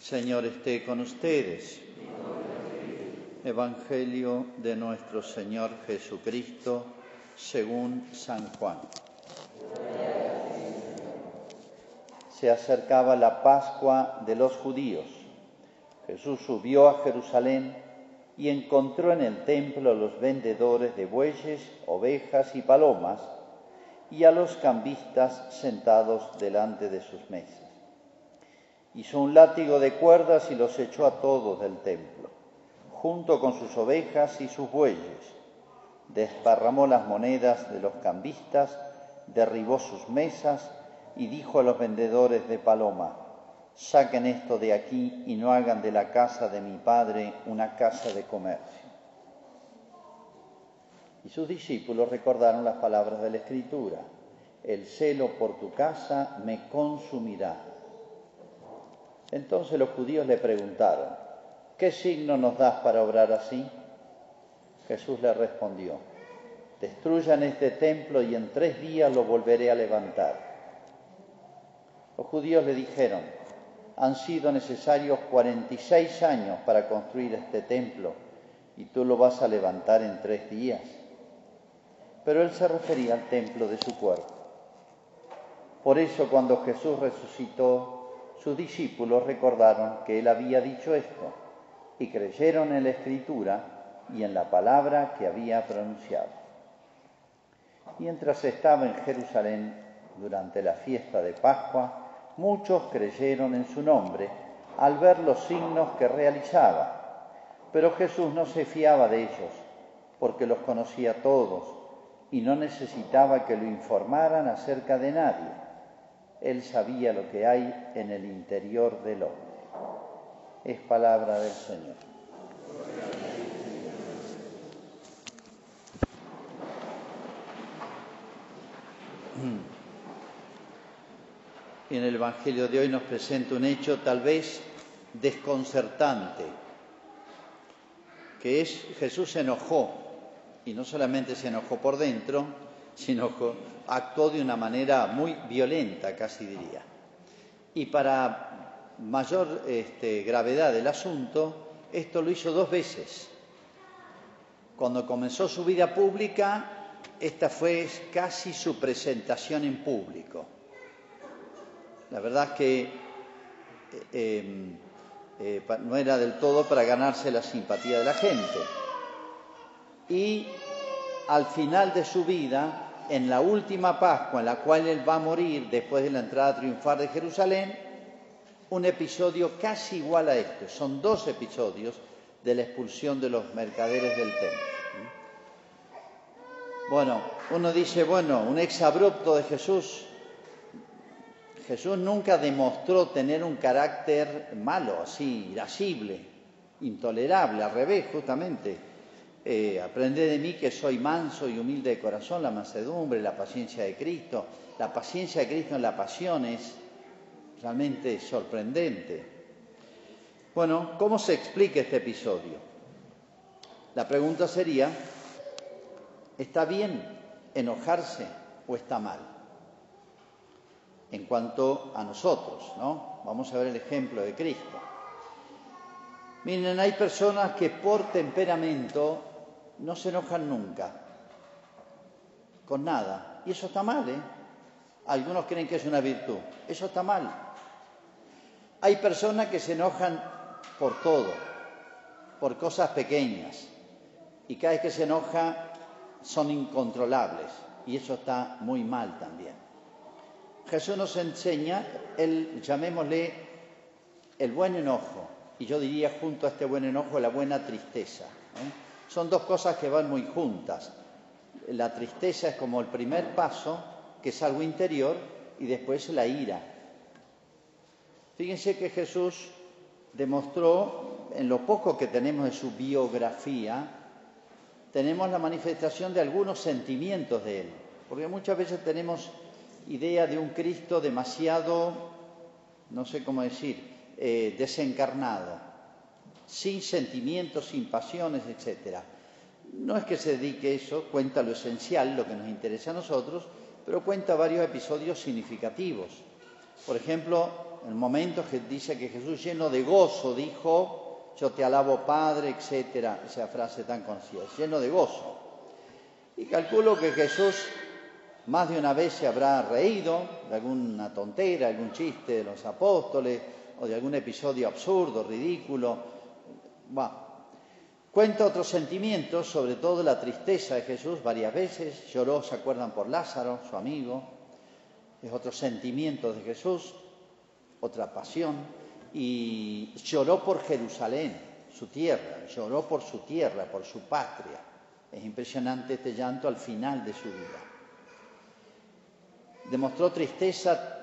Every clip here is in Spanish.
Señor esté con ustedes. Evangelio de nuestro Señor Jesucristo según San Juan. Se acercaba la Pascua de los judíos. Jesús subió a Jerusalén y encontró en el templo a los vendedores de bueyes, ovejas y palomas y a los cambistas sentados delante de sus mesas. Hizo un látigo de cuerdas y los echó a todos del templo, junto con sus ovejas y sus bueyes. Desparramó las monedas de los cambistas, derribó sus mesas y dijo a los vendedores de paloma, saquen esto de aquí y no hagan de la casa de mi padre una casa de comercio. Y sus discípulos recordaron las palabras de la Escritura, el celo por tu casa me consumirá. Entonces los judíos le preguntaron, ¿qué signo nos das para obrar así? Jesús le respondió, destruyan este templo y en tres días lo volveré a levantar. Los judíos le dijeron, han sido necesarios 46 años para construir este templo y tú lo vas a levantar en tres días. Pero él se refería al templo de su cuerpo. Por eso cuando Jesús resucitó, sus discípulos recordaron que él había dicho esto y creyeron en la escritura y en la palabra que había pronunciado. Mientras estaba en Jerusalén durante la fiesta de Pascua, muchos creyeron en su nombre al ver los signos que realizaba. Pero Jesús no se fiaba de ellos, porque los conocía todos y no necesitaba que lo informaran acerca de nadie. Él sabía lo que hay en el interior del hombre. Es palabra del Señor. En el Evangelio de hoy nos presenta un hecho tal vez desconcertante, que es Jesús se enojó, y no solamente se enojó por dentro, sino actuó de una manera muy violenta, casi diría. Y para mayor este, gravedad del asunto, esto lo hizo dos veces. Cuando comenzó su vida pública, esta fue casi su presentación en público. La verdad que eh, eh, no era del todo para ganarse la simpatía de la gente. Y al final de su vida, en la última Pascua en la cual él va a morir después de la entrada triunfal de Jerusalén, un episodio casi igual a este. Son dos episodios de la expulsión de los mercaderes del templo. Bueno, uno dice, bueno, un exabrupto de Jesús Jesús nunca demostró tener un carácter malo, así, irascible, intolerable, al revés, justamente. Eh, de mí que soy manso y humilde de corazón, la mansedumbre, la paciencia de Cristo. La paciencia de Cristo en la pasión es realmente sorprendente. Bueno, ¿cómo se explica este episodio? La pregunta sería, ¿está bien enojarse o está mal? en cuanto a nosotros, ¿no? Vamos a ver el ejemplo de Cristo. Miren, hay personas que por temperamento no se enojan nunca, con nada, y eso está mal, ¿eh? Algunos creen que es una virtud, eso está mal. Hay personas que se enojan por todo, por cosas pequeñas, y cada vez que se enoja son incontrolables, y eso está muy mal también. Jesús nos enseña el, llamémosle, el buen enojo, y yo diría junto a este buen enojo la buena tristeza. ¿eh? Son dos cosas que van muy juntas. La tristeza es como el primer paso, que es algo interior, y después la ira. Fíjense que Jesús demostró, en lo poco que tenemos de su biografía, tenemos la manifestación de algunos sentimientos de él, porque muchas veces tenemos idea de un Cristo demasiado, no sé cómo decir, eh, desencarnado, sin sentimientos, sin pasiones, etc. No es que se dedique eso, cuenta lo esencial, lo que nos interesa a nosotros, pero cuenta varios episodios significativos. Por ejemplo, el momento que dice que Jesús lleno de gozo dijo, yo te alabo Padre, etcétera, esa frase tan conocida, lleno de gozo. Y calculo que Jesús más de una vez se habrá reído de alguna tontera, algún chiste de los apóstoles o de algún episodio absurdo, ridículo. Cuenta otros sentimientos, sobre todo la tristeza de Jesús varias veces. Lloró, se acuerdan, por Lázaro, su amigo. Es otro sentimiento de Jesús, otra pasión. Y lloró por Jerusalén, su tierra. Lloró por su tierra, por su patria. Es impresionante este llanto al final de su vida. Demostró tristeza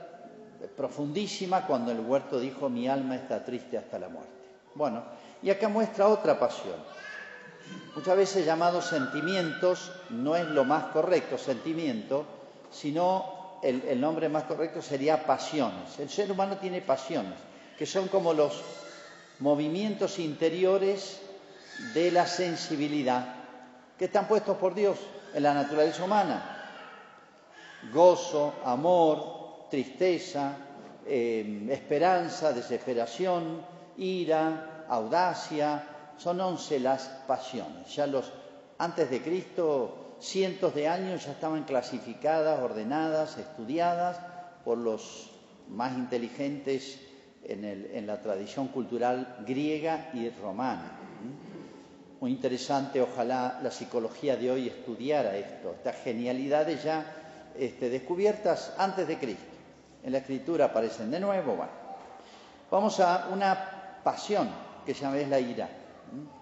profundísima cuando el huerto dijo mi alma está triste hasta la muerte. Bueno, y acá muestra otra pasión. Muchas veces llamados sentimientos no es lo más correcto, sentimiento, sino el, nombre más correcto sería pasiones. El ser humano tiene pasiones, que son como los movimientos interiores de la sensibilidad, que están puestos por Dios en la naturaleza humana. Gozo, amor, tristeza, eh, esperanza, desesperación, ira, audacia, son once las pasiones. Ya los antes de Cristo, cientos de años ya estaban clasificadas, ordenadas, estudiadas por los más inteligentes en, en la tradición cultural griega y romana. Muy interesante, ojalá la psicología de hoy estudiara esto, estas genialidades ya este, descubiertas antes de Cristo. En la escritura aparecen de nuevo. Bueno. Vamos a una pasión que se llama es la ira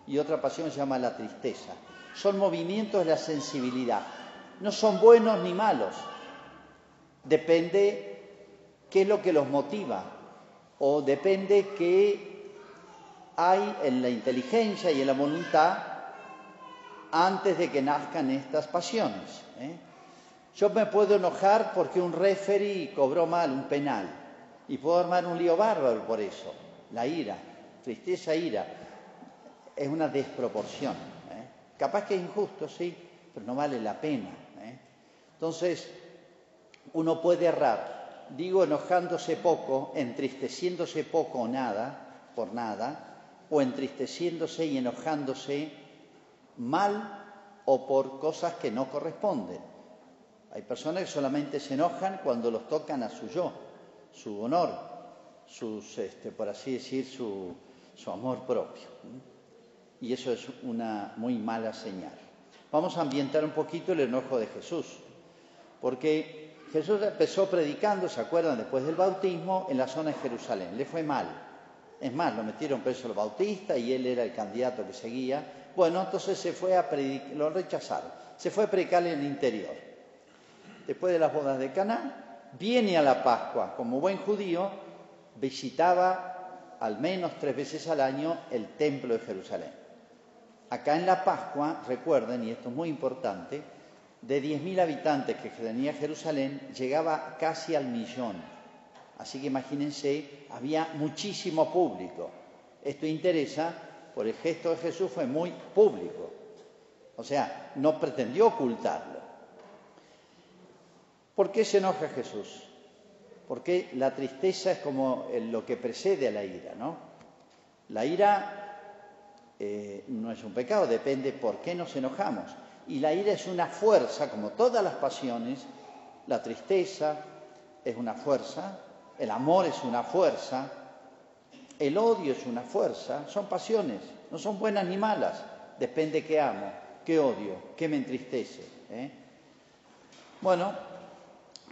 y otra pasión se llama la tristeza. Son movimientos de la sensibilidad. No son buenos ni malos. Depende qué es lo que los motiva o depende qué hay en la inteligencia y en la voluntad antes de que nazcan estas pasiones. ¿eh? Yo me puedo enojar porque un referee cobró mal un penal y puedo armar un lío bárbaro por eso. La ira, tristeza, ira, es una desproporción. ¿eh? Capaz que es injusto, sí, pero no vale la pena. ¿eh? Entonces, uno puede errar, digo enojándose poco, entristeciéndose poco o nada, por nada, o entristeciéndose y enojándose mal o por cosas que no corresponden. Hay personas que solamente se enojan cuando los tocan a su yo, su honor, sus, este, por así decir, su, su amor propio. Y eso es una muy mala señal. Vamos a ambientar un poquito el enojo de Jesús, porque Jesús empezó predicando, ¿se acuerdan? Después del bautismo en la zona de Jerusalén. Le fue mal. Es más, lo metieron preso al bautista y él era el candidato que seguía. Bueno, entonces se fue a predicar, lo rechazaron. Se fue a predicar en el interior después de las bodas de Caná, viene a la Pascua como buen judío, visitaba al menos tres veces al año el templo de Jerusalén. Acá en la Pascua, recuerden, y esto es muy importante, de 10.000 habitantes que tenía Jerusalén, llegaba casi al millón. Así que imagínense, había muchísimo público. Esto interesa, por el gesto de Jesús fue muy público. O sea, no pretendió ocultarlo. ¿Por qué se enoja Jesús? Porque la tristeza es como lo que precede a la ira, ¿no? La ira eh, no es un pecado, depende por qué nos enojamos. Y la ira es una fuerza, como todas las pasiones, la tristeza es una fuerza, el amor es una fuerza, el odio es una fuerza, son pasiones, no son buenas ni malas, depende qué amo, qué odio, qué me entristece. ¿eh? Bueno,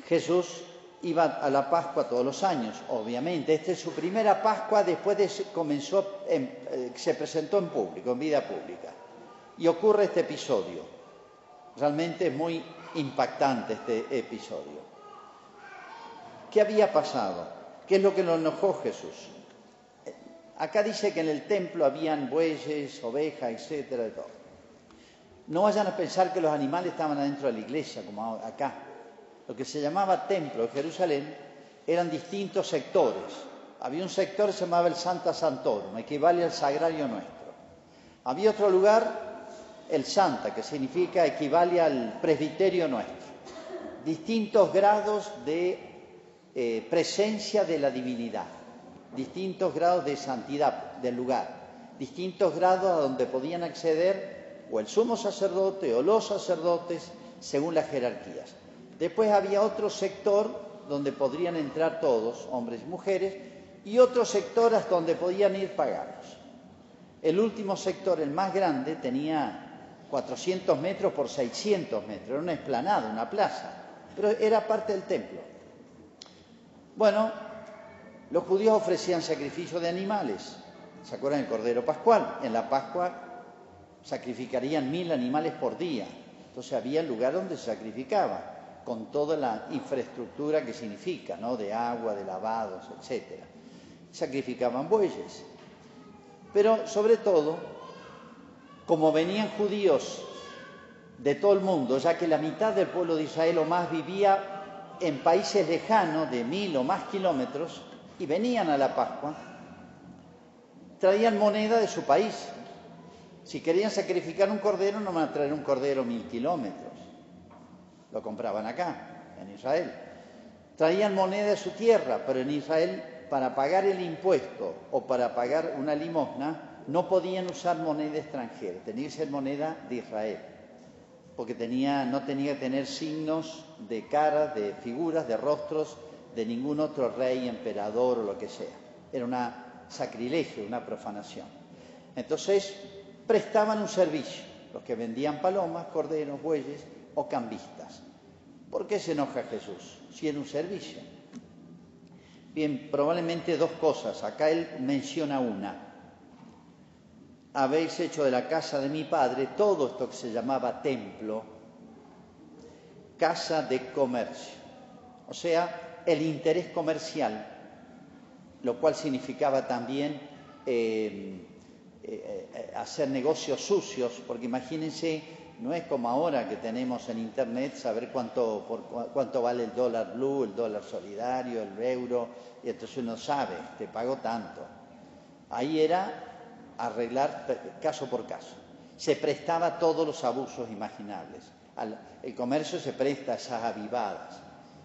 Jesús iba a la Pascua todos los años, obviamente. Esta es su primera Pascua después de comenzó, eh, se presentó en público, en vida pública. Y ocurre este episodio. Realmente es muy impactante este episodio. ¿Qué había pasado? ¿Qué es lo que lo enojó Jesús? Acá dice que en el templo habían bueyes, ovejas, etcétera, todo. No vayan a pensar que los animales estaban adentro de la iglesia, como acá lo que se llamaba Templo de Jerusalén, eran distintos sectores. Había un sector que se llamaba el Santa Santorum, equivale al Sagrario Nuestro. Había otro lugar, el Santa, que significa equivale al Presbiterio Nuestro. Distintos grados de eh, presencia de la divinidad, distintos grados de santidad del lugar, distintos grados a donde podían acceder o el sumo sacerdote o los sacerdotes según las jerarquías. Después había otro sector donde podrían entrar todos, hombres y mujeres, y otros sectores donde podían ir paganos. El último sector, el más grande, tenía 400 metros por 600 metros, era una esplanada, una plaza, pero era parte del templo. Bueno, los judíos ofrecían sacrificio de animales. ¿Se acuerdan del Cordero Pascual? En la Pascua sacrificarían mil animales por día. Entonces había el lugar donde se sacrificaba, con toda la infraestructura que significa, ¿no? De agua, de lavados, etc. Sacrificaban bueyes. Pero sobre todo, como venían judíos de todo el mundo, ya que la mitad del pueblo de Israel o más vivía en países lejanos de mil o más kilómetros y venían a la Pascua, traían moneda de su país. Si querían sacrificar un cordero, no van a traer un cordero mil kilómetros. Lo compraban acá, en Israel. Traían moneda de su tierra, pero en Israel, para pagar el impuesto o para pagar una limosna, no podían usar moneda extranjera, tenía que ser moneda de Israel, porque no tenía que tener signos de caras, de figuras, de rostros de ningún otro rey, emperador o lo que sea. Era un sacrilegio, una profanación. Entonces, prestaban un servicio, los que vendían palomas, corderos, bueyes o cambistas. ¿Por qué se enoja Jesús? Si era un servicio. Bien, probablemente dos cosas. Acá él menciona una. Habéis hecho de la casa de mi padre todo esto que se llamaba templo, casa de comercio. O sea, el interés comercial, lo cual significaba también eh, eh, eh, hacer negocios sucios, porque imagínense, no es como ahora que tenemos en Internet saber cuánto, por, cuánto vale el dólar blue, el dólar solidario, el euro, y entonces uno sabe, te pago tanto. Ahí era arreglar caso por caso. Se prestaba todos los abusos imaginables. el comercio se presta a esas avivadas.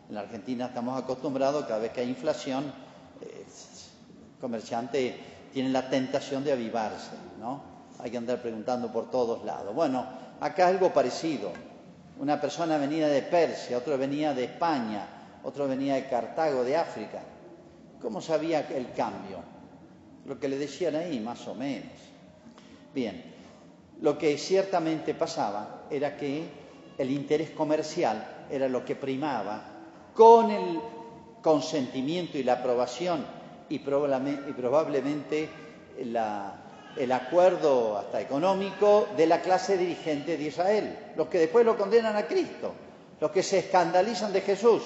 En la Argentina estamos acostumbrados, cada vez que hay inflación, eh, el comerciante tiene la tentación de avivarse, ¿no? Hay que andar preguntando por todos lados. Bueno, acá algo parecido. Una persona venía de Persia, otro venía de España, otro venía de Cartago, de África. ¿Cómo sabía el cambio? Lo que le decían ahí, más o menos. Bien, lo que ciertamente pasaba era que el interés comercial era lo que primaba con el consentimiento y la aprobación y probablemente el acuerdo hasta económico de la clase dirigente de Israel, los que después lo condenan a Cristo, los que se escandalizan de Jesús,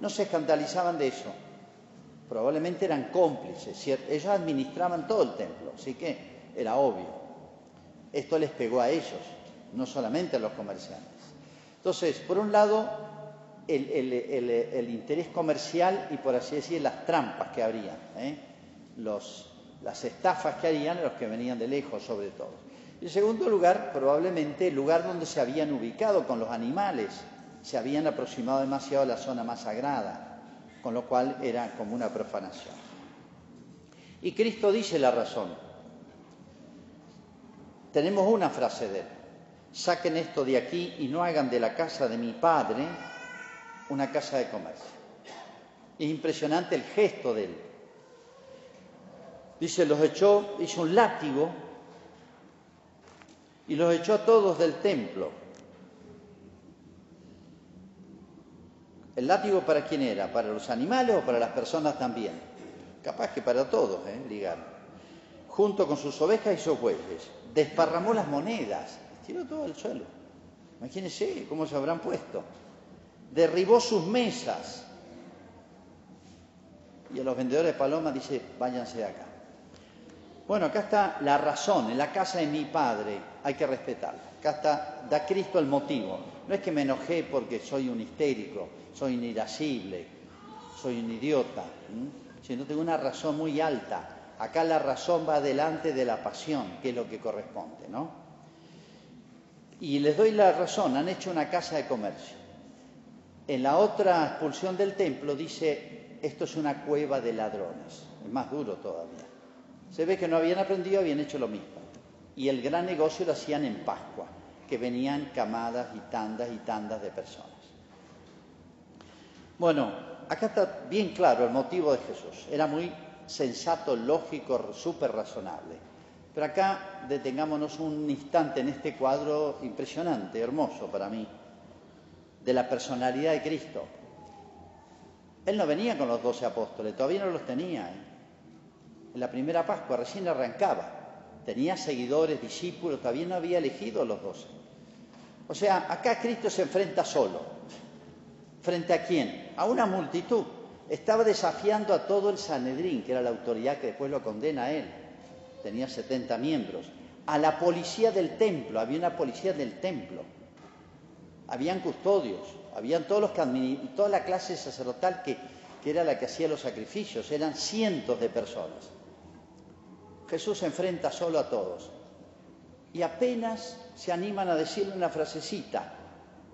no se escandalizaban de eso, probablemente eran cómplices, ellos administraban todo el templo, así que era obvio. Esto les pegó a ellos, no solamente a los comerciantes. Entonces, por un lado, el, interés comercial y, por así decir, las trampas que habría, ¿eh? Las estafas que harían los que venían de lejos, sobre todo. En segundo lugar, probablemente el lugar donde se habían ubicado con los animales, se habían aproximado demasiado a la zona más sagrada, con lo cual era como una profanación. Y Cristo dice la razón. Tenemos una frase de él. Saquen esto de aquí y no hagan de la casa de mi Padre una casa de comercio. Es impresionante el gesto de él. Dice, los echó, hizo un látigo y los echó a todos del templo. ¿El látigo para quién era? ¿Para los animales o para las personas también? Capaz que para todos, ¿eh? Junto con sus ovejas y sus bueyes. Desparramó las monedas, tiró todo al suelo. Imagínense cómo se habrán puesto derribó sus mesas. Y a los vendedores de palomas dice, váyanse de acá. Bueno, acá está la razón, en la casa de mi padre hay que respetarla. Acá está, da Cristo el motivo. No es que me enojé porque soy un histérico, soy un irascible, soy un idiota, sino tengo una razón muy alta. Acá la razón va delante de la pasión, que es lo que corresponde, ¿no? Y les doy la razón, han hecho una casa de comercio. En la otra expulsión del templo dice, esto es una cueva de ladrones, es más duro todavía. Se ve que no habían aprendido, habían hecho lo mismo. Y el gran negocio lo hacían en Pascua, que venían camadas y tandas y tandas de personas. Bueno, acá está bien claro el motivo de Jesús. Era muy sensato, lógico, súper razonable. Pero acá detengámonos un instante en este cuadro impresionante, hermoso para mí, de la personalidad de Cristo. Él no venía con los doce apóstoles, todavía no los tenía. ¿eh? En la primera Pascua recién arrancaba. Tenía seguidores, discípulos, todavía no había elegido a los doce. O sea, acá Cristo se enfrenta solo. ¿Frente a quién? A una multitud. Estaba desafiando a todo el Sanedrín, que era la autoridad que después lo condena a él. Tenía 70 miembros. A la policía del templo, había una policía del templo. Habían custodios, habían todos los que toda la clase sacerdotal que, que era la que hacía los sacrificios, eran cientos de personas. Jesús se enfrenta solo a todos y apenas se animan a decirle una frasecita,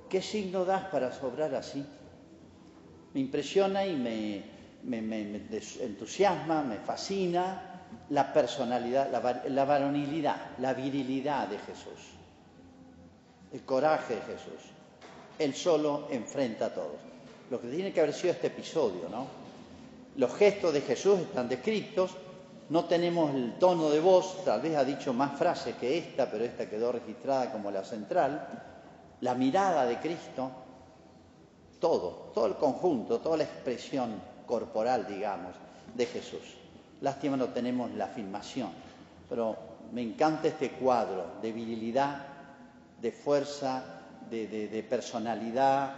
¿qué signo das para sobrar así? Me impresiona y me, entusiasma, me fascina la personalidad, la, la varonilidad, la virilidad de Jesús, el coraje de Jesús. Él solo enfrenta a todos. Lo que tiene que haber sido este episodio, ¿no? Los gestos de Jesús están descritos, no tenemos el tono de voz, tal vez ha dicho más frases que esta, pero esta quedó registrada como la central. La mirada de Cristo, todo, todo el conjunto, toda la expresión corporal, digamos, de Jesús. Lástima no tenemos la filmación, pero me encanta este cuadro de virilidad, de fuerza, de, de personalidad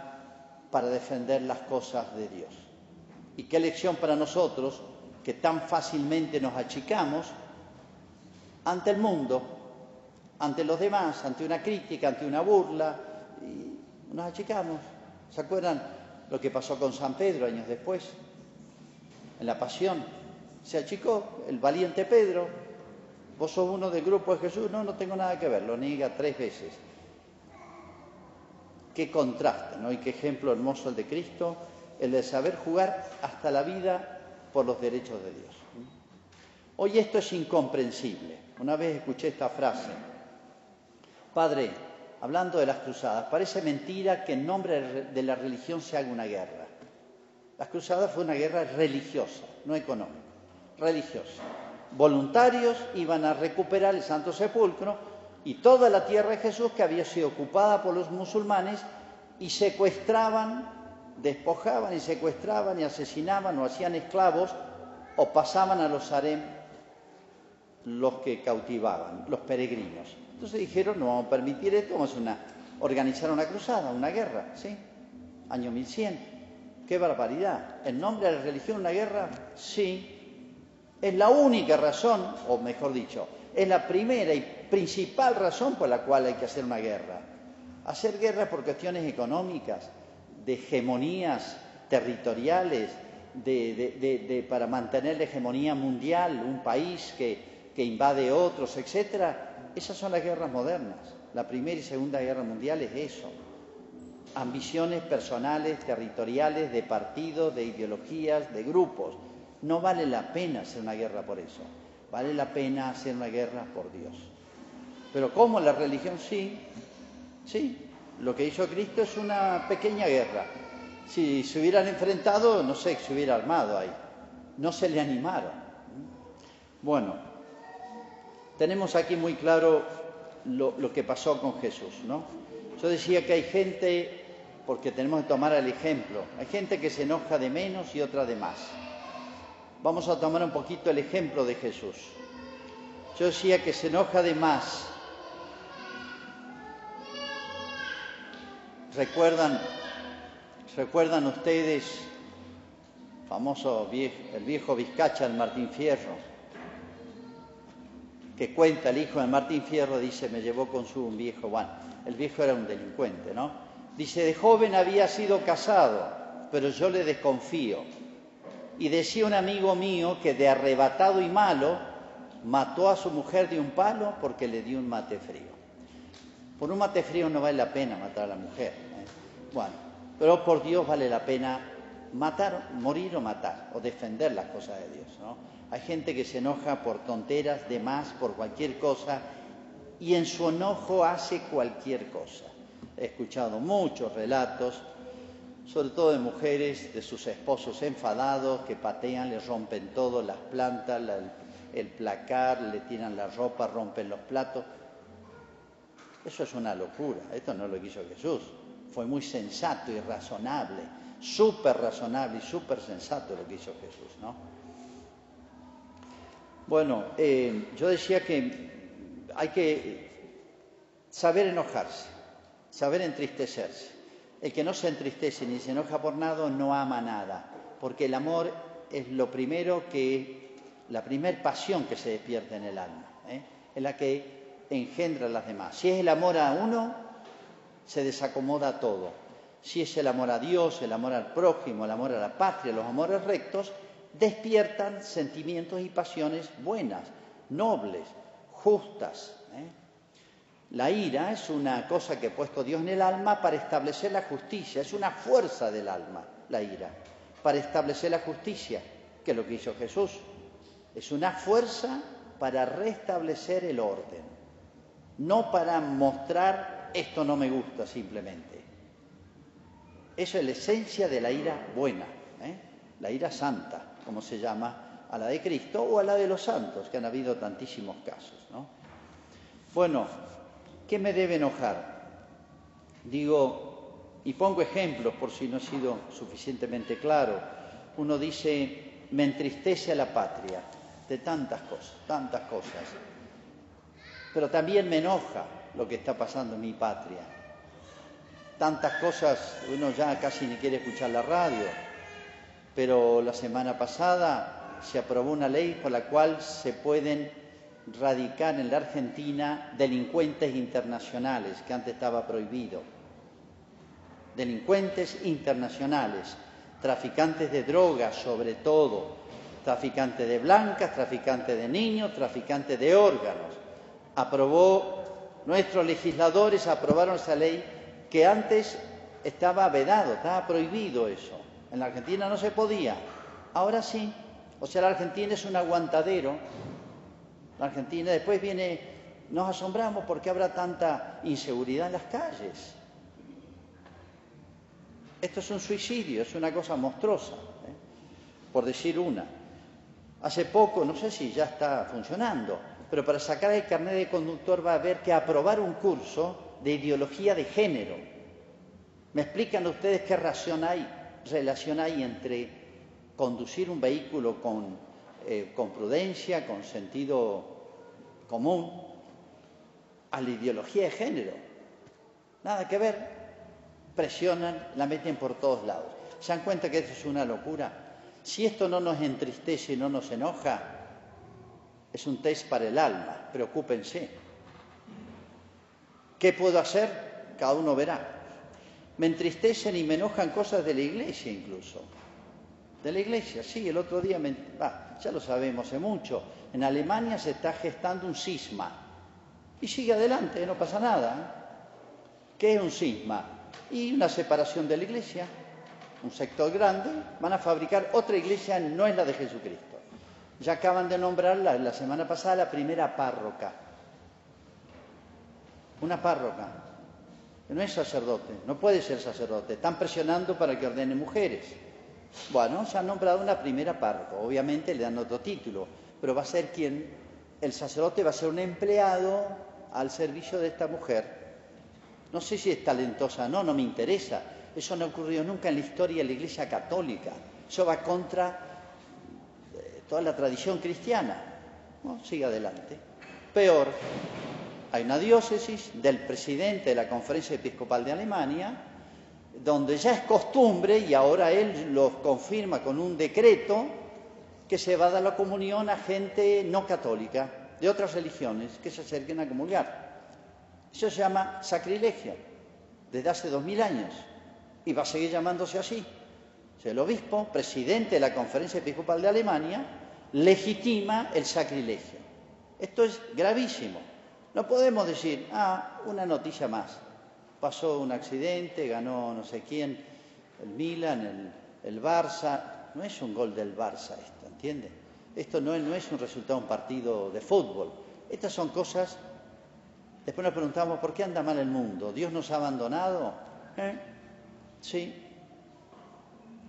para defender las cosas de Dios. Y qué lección para nosotros que tan fácilmente nos achicamos ante el mundo, ante los demás, ante una crítica, ante una burla, y nos achicamos. ¿Se acuerdan lo que pasó con San Pedro años después? En la pasión. Se achicó el valiente Pedro. Vos sos uno del grupo de Jesús. No, no tengo nada que ver. Lo niega tres veces. Qué contraste, ¿no? Y qué ejemplo hermoso el de Cristo, el de saber jugar hasta la vida por los derechos de Dios. Hoy esto es incomprensible. Una vez escuché esta frase. Padre, hablando de las cruzadas, parece mentira que en nombre de la religión se haga una guerra. Las cruzadas fue una guerra religiosa, no económica, religiosa. Voluntarios iban a recuperar el Santo Sepulcro y toda la tierra de Jesús que había sido ocupada por los musulmanes y secuestraban despojaban y secuestraban y asesinaban o hacían esclavos o pasaban a los harem los que cautivaban, los peregrinos. Entonces dijeron, no vamos a permitir esto, vamos a una, organizar una cruzada, una guerra, ¿sí? Año 1100. ¡Qué barbaridad! ¿En nombre de la religión una guerra? Sí. Es la única razón, o mejor dicho, es la primera y principal razón por la cual hay que hacer una guerra. Hacer guerra por cuestiones económicas, de hegemonías territoriales, de, para mantener la hegemonía mundial, un país que, que invade otros, etcétera. Esas son las guerras modernas. La Primera y Segunda Guerra Mundial es eso. Ambiciones personales, territoriales, de partidos, de ideologías, de grupos. No vale la pena hacer una guerra por eso. Vale la pena hacer una guerra por Dios. Pero ¿cómo la religión sí? Sí, lo que hizo Cristo es una pequeña guerra. Si se hubieran enfrentado, no sé, se hubiera armado ahí. No se le animaron. Bueno, tenemos aquí muy claro lo, que pasó con Jesús, ¿no? Yo decía que hay gente, porque tenemos que tomar el ejemplo, hay gente que se enoja de menos y otra de más. Vamos a tomar un poquito el ejemplo de Jesús. Yo decía que se enoja de más ¿Recuerdan, recuerdan ustedes, famoso el viejo Vizcacha, el Martín Fierro, que cuenta el hijo de Martín Fierro, dice, me llevó con su un viejo, bueno, el viejo era un delincuente, ¿no? Dice, de joven había sido casado, pero yo le desconfío. Y decía un amigo mío que de arrebatado y malo mató a su mujer de un palo porque le dio un mate frío. Por un mate frío no vale la pena matar a la mujer. Bueno, pero por Dios vale la pena matar, morir o matar, o defender las cosas de Dios. Hay gente que se enoja por tonteras, de más, por cualquier cosa, y en su enojo hace cualquier cosa. He escuchado muchos relatos, sobre todo de mujeres, de sus esposos enfadados, que patean, le rompen todo, las plantas, el placar, le tiran la ropa, rompen los platos. Eso es una locura, esto no lo quiso Jesús. Fue muy sensato y razonable, súper razonable y súper sensato lo que hizo Jesús, ¿no? Bueno, eh, yo decía que hay que saber enojarse, saber entristecerse. El que no se entristece ni se enoja por nada no ama nada, porque el amor es lo primero que, la primer pasión que se despierta en el alma, ¿eh? la que engendra las demás. Si es el amor a uno, se desacomoda todo. Si es el amor a Dios, el amor al prójimo, el amor a la patria, los amores rectos, despiertan sentimientos y pasiones buenas, nobles, justas. ¿eh? La ira es una cosa que ha puesto Dios en el alma para establecer la justicia, es una fuerza del alma, la ira, para establecer la justicia, que es lo que hizo Jesús. Es una fuerza para restablecer el orden, no para mostrar esto no me gusta simplemente. Eso es la esencia de la ira buena, ¿eh? la ira santa como se llama, a la de Cristo o a la de los santos, que han habido tantísimos casos. ¿no? Bueno, ¿qué me debe enojar? Digo, y pongo ejemplos por si no he sido suficientemente claro. Uno dice, me entristece a la patria, de tantas cosas, tantas cosas. Pero también me enoja lo que está pasando en mi patria. Tantas cosas, uno ya casi ni quiere escuchar la radio pero la semana pasada se aprobó una ley por la cual se pueden radicar en la Argentina delincuentes internacionales, que antes estaba prohibido. Delincuentes internacionales, traficantes de drogas sobre todo, traficantes de blancas, traficantes de niños, traficantes de órganos. Aprobó, nuestros legisladores aprobaron esa ley que antes estaba vedado, estaba prohibido eso. En la Argentina no se podía, ahora sí. O sea, la Argentina es un aguantadero. La Argentina después viene, nos asombramos porque habrá tanta inseguridad en las calles. Esto es un suicidio, es una cosa monstruosa, ¿eh? por decir una. Hace poco, no sé si ya está funcionando, pero para sacar el carnet de conductor va a haber que aprobar un curso de ideología de género. ¿Me explican ustedes qué relación hay entre conducir un vehículo con, eh, con prudencia, con sentido común, a la ideología de género. Nada que ver. Presionan, la meten por todos lados. ¿Se dan cuenta que esto es una locura? Si esto no nos entristece, no nos enoja, es un test para el alma. Preocúpense. ¿Qué puedo hacer? Cada uno verá. Me entristecen y me enojan cosas de la iglesia incluso. De la iglesia, sí, el otro día, me, ya lo sabemos hace mucho, en Alemania se está gestando un cisma. Y sigue adelante, no pasa nada. ¿Qué es un cisma? Y una separación de la iglesia, un sector grande, van a fabricar otra iglesia, no es la de Jesucristo. Ya acaban de nombrar la, semana pasada la primera párroca. Una párroca, no es sacerdote, no puede ser sacerdote. Están presionando para que ordene mujeres. Bueno, se ha nombrado una primera párroca. Obviamente le dan otro título, pero va a ser quien, el sacerdote va a ser un empleado al servicio de esta mujer. No sé si es talentosa o no, no me interesa. Eso no ha ocurrido nunca en la historia de la Iglesia Católica. Eso va contra eh, toda la tradición cristiana. Sigue adelante. Peor, hay una diócesis del presidente de la Conferencia Episcopal de Alemania, donde ya es costumbre, y ahora él lo confirma con un decreto, que se va a dar la comunión a gente no católica, de otras religiones, que se acerquen a comulgar. Eso se llama sacrilegio, desde hace dos mil años, y va a seguir llamándose así. el obispo, presidente de la Conferencia Episcopal de Alemania, legitima el sacrilegio. Esto es gravísimo. No podemos decir, ah, una noticia más. Pasó un accidente, ganó no sé quién, el Milan, el Barça, no es un gol del Barça esto, ¿entiende? Esto no es, no es un resultado de un partido de fútbol. Estas son cosas. Después nos preguntamos por qué anda mal el mundo. ¿Dios nos ha abandonado? ¿Eh? Sí.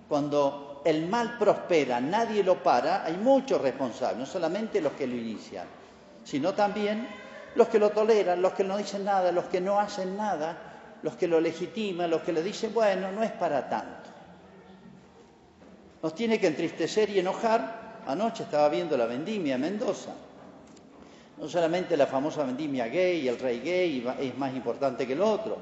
Cuando el mal prospera, nadie lo para, hay muchos responsables, no solamente los que lo inician, sino también los que lo toleran, los que no dicen nada, los que no hacen nada, los que lo legitiman, los que le dicen, bueno, no es para tanto. Nos tiene que entristecer y enojar. Anoche estaba viendo la vendimia en Mendoza. No solamente la famosa vendimia gay, el rey gay es más importante que el otro.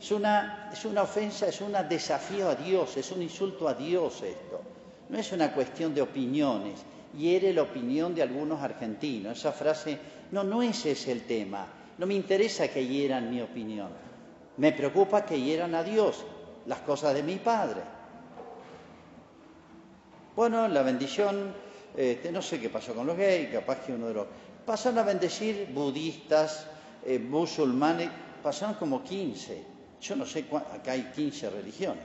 Es una, es una ofensa, es un desafío a Dios, es un insulto a Dios esto. No es una cuestión de opiniones. Hiere la opinión de algunos argentinos. Esa frase, no, no ese es el tema. No me interesa que hieran mi opinión. Me preocupa que hieran a Dios, las cosas de mi Padre. Bueno, la bendición, este, no sé qué pasó con los gays, capaz que uno de los... Pasaron a bendecir budistas, eh, musulmanes, pasaron como 15. Yo no sé, acá hay 15 religiones.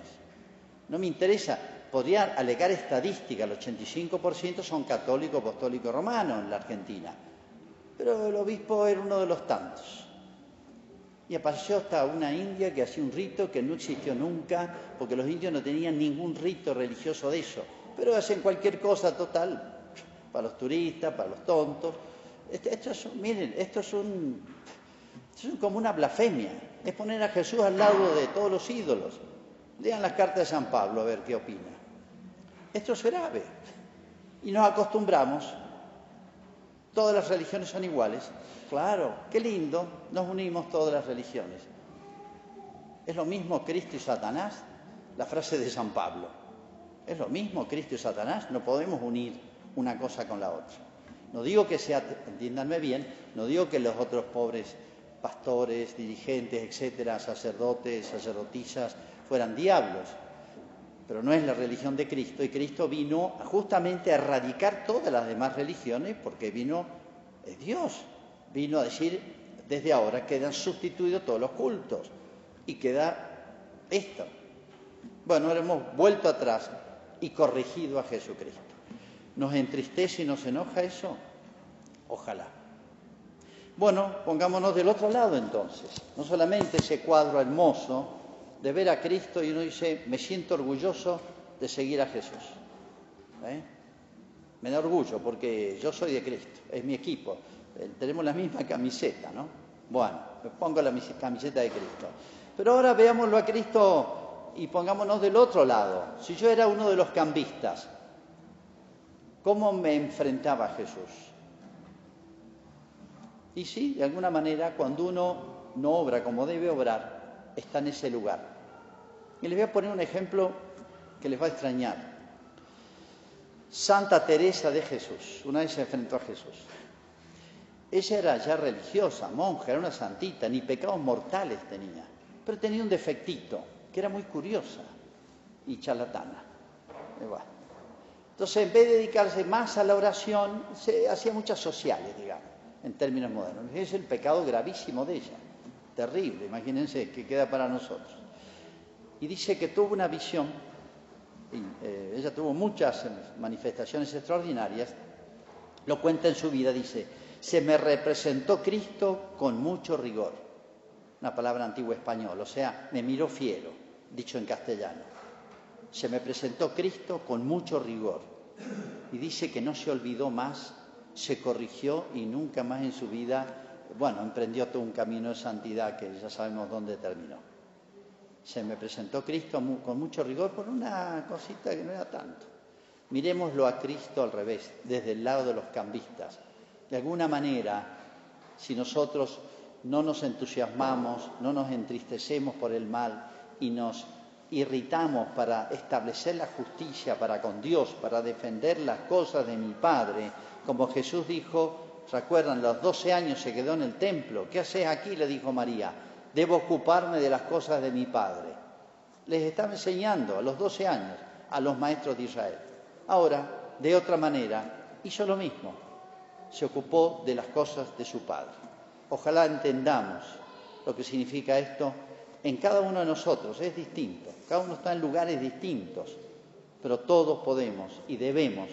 No me interesa, podría alegar estadística, el 85% son católicos, apostólicos, romanos en la Argentina. Pero el obispo era uno de los tantos. Y apareció hasta una india que hacía un rito que no existió nunca, porque los indios no tenían ningún rito religioso de eso pero hacen cualquier cosa total, para los turistas, para los tontos. Este, esto es, miren, un, esto es como una blasfemia, es poner a Jesús al lado de todos los ídolos. Lean las cartas de San Pablo a ver qué opina. Esto es grave. Y nos acostumbramos, todas las religiones son iguales. Claro, qué lindo, nos unimos todas las religiones. Es lo mismo Cristo y Satanás, la frase de San Pablo. Es lo mismo Cristo y Satanás, no podemos unir una cosa con la otra. No digo que sea, entiéndanme bien, no digo que los otros pobres pastores, dirigentes, etcétera, sacerdotes, sacerdotisas, fueran diablos, pero no es la religión de Cristo y Cristo vino justamente a erradicar todas las demás religiones porque vino Dios, vino a decir desde ahora quedan sustituidos todos los cultos y queda esto. Bueno, hemos vuelto atrás y corregido a Jesucristo. ¿Nos entristece y nos enoja eso? Ojalá. Bueno, pongámonos del otro lado entonces. No solamente ese cuadro hermoso de ver a Cristo y uno dice, me siento orgulloso de seguir a Jesús. ¿Eh? Me da orgullo porque yo soy de Cristo, es mi equipo. Eh, tenemos la misma camiseta, ¿no? Bueno, pongo la camiseta de Cristo. Pero ahora veámoslo a Cristo y pongámonos del otro lado. Si yo era uno de los cambistas, ¿cómo me enfrentaba a Jesús? Y sí, de alguna manera, cuando uno no obra como debe obrar, está en ese lugar. Y les voy a poner un ejemplo que les va a extrañar. Santa Teresa de Jesús, una vez se enfrentó a Jesús. Ella era ya religiosa, monja, era una santita, ni pecados mortales tenía, pero tenía un defectito que era muy curiosa y charlatana. Entonces, en vez de dedicarse más a la oración, se hacía muchas sociales, digamos, en términos modernos. Es el pecado gravísimo de ella, terrible, imagínense que queda para nosotros. Y dice que tuvo una visión, eh, ella tuvo muchas manifestaciones extraordinarias, lo cuenta en su vida, dice, se me representó Cristo con mucho rigor, una palabra antigua español, o sea, me miró fiero dicho en castellano. Se me presentó Cristo con mucho rigor y dice que no se olvidó más, se corrigió y nunca más en su vida, bueno, emprendió todo un camino de santidad que ya sabemos dónde terminó. Se me presentó Cristo con mucho rigor por una cosita que no era tanto. Miremoslo a Cristo al revés, desde el lado de los cambistas. De alguna manera, si nosotros no nos entusiasmamos, no nos entristecemos por el mal, y nos irritamos para establecer la justicia para con Dios, para defender las cosas de mi Padre, como Jesús dijo, recuerdan, los 12 años se quedó en el templo, ¿qué haces aquí? le dijo María, debo ocuparme de las cosas de mi Padre. Les estaba enseñando a los 12 años a los maestros de Israel. Ahora, de otra manera, hizo lo mismo, se ocupó de las cosas de su Padre. Ojalá entendamos lo que significa esto en cada uno de nosotros es distinto, cada uno está en lugares distintos. pero todos podemos y debemos,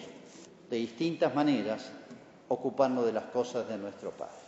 de distintas maneras, ocuparnos de las cosas de nuestro Padre.